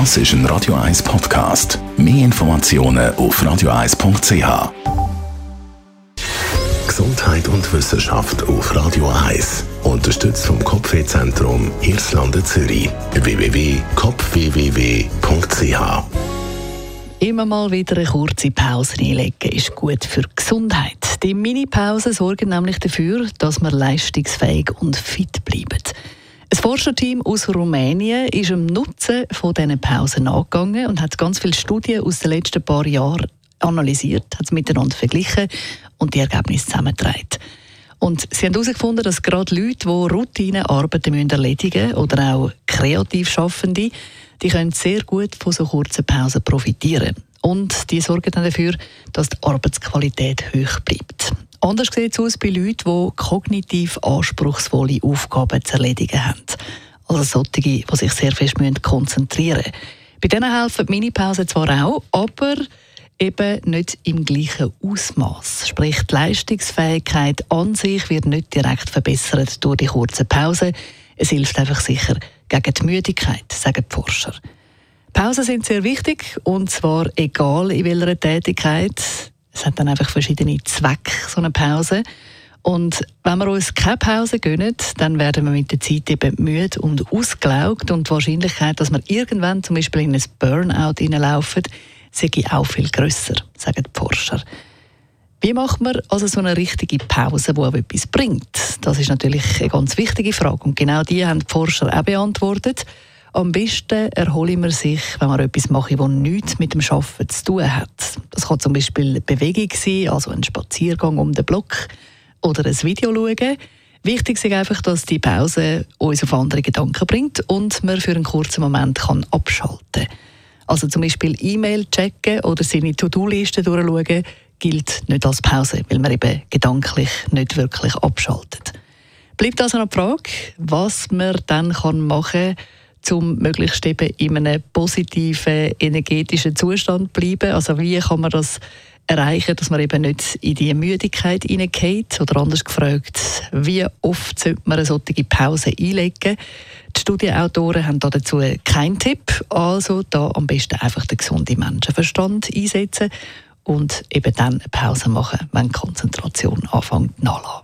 Das ist ein Radio 1 Podcast. Mehr Informationen auf radio1.ch. Gesundheit und Wissenschaft auf Radio 1. Unterstützt vom Kopfwehzentrum Irlande Zürich. www.kopfwww.ch Immer mal wieder eine kurze Pause einlegen ist gut für die Gesundheit. Die Mini-Pausen sorgen nämlich dafür, dass wir leistungsfähig und fit bleiben. Forscherteam aus Rumänien ist dem Nutzen von diesen Pausen angegangen und hat ganz viele Studien aus den letzten paar Jahren analysiert, hat sie miteinander verglichen und die Ergebnisse zusammengetragen. Und sie haben herausgefunden, dass gerade Leute, die Routinearbeiten erledigen müssen oder auch kreativ Schaffende, die können sehr gut von so kurzen Pausen profitieren. Und die sorgen dann dafür, dass die Arbeitsqualität hoch bleibt. Anders sieht es aus bei Leuten, die kognitiv anspruchsvolle Aufgaben zu erledigen haben. Also solche, die sich sehr fest konzentrieren müssen. Bei denen helfen Minipausen zwar auch, aber eben nicht im gleichen Ausmaß. Sprich, die Leistungsfähigkeit an sich wird nicht direkt verbessert durch die kurzen Pausen. Es hilft einfach sicher gegen die Müdigkeit, sagen die Forscher. Pausen sind sehr wichtig und zwar egal in welcher Tätigkeit. Es hat dann einfach verschiedene Zwecke, so eine Pause. Und wenn wir uns keine Pause gönnen, dann werden wir mit der Zeit eben müde und ausgelaugt und die Wahrscheinlichkeit, dass wir irgendwann zum Beispiel in ein Burnout hineinlaufen, sei auch viel grösser, sagen die Forscher. Wie macht man also so eine richtige Pause, die auch etwas bringt? Das ist natürlich eine ganz wichtige Frage. Und genau die haben die Forscher auch beantwortet. Am besten erholen wir sich, wenn wir etwas machen, das nichts mit dem Arbeiten zu tun hat. Das kann zum Beispiel Bewegung sein, also ein Spaziergang um den Block oder ein Video schauen. Wichtig ist einfach, dass die Pause uns auf andere Gedanken bringt und man für einen kurzen Moment kann abschalten kann. Also zum Beispiel E-Mail checken oder seine To-Do-Liste durchschauen, gilt nicht als Pause, weil man eben gedanklich nicht wirklich abschaltet. Bleibt also noch die Frage, was man dann machen kann, um möglichst eben in einem positiven energetischen Zustand zu bleiben. Also wie kann man das erreichen, dass man eben nicht in die Müdigkeit hineingeht? Oder anders gefragt, wie oft sollte man eine solche Pause einlegen? Die Studienautoren haben dazu keinen Tipp. Also da am besten einfach den gesunden Menschenverstand einsetzen und eben dann eine Pause machen, wenn die Konzentration anfängt nachzulassen.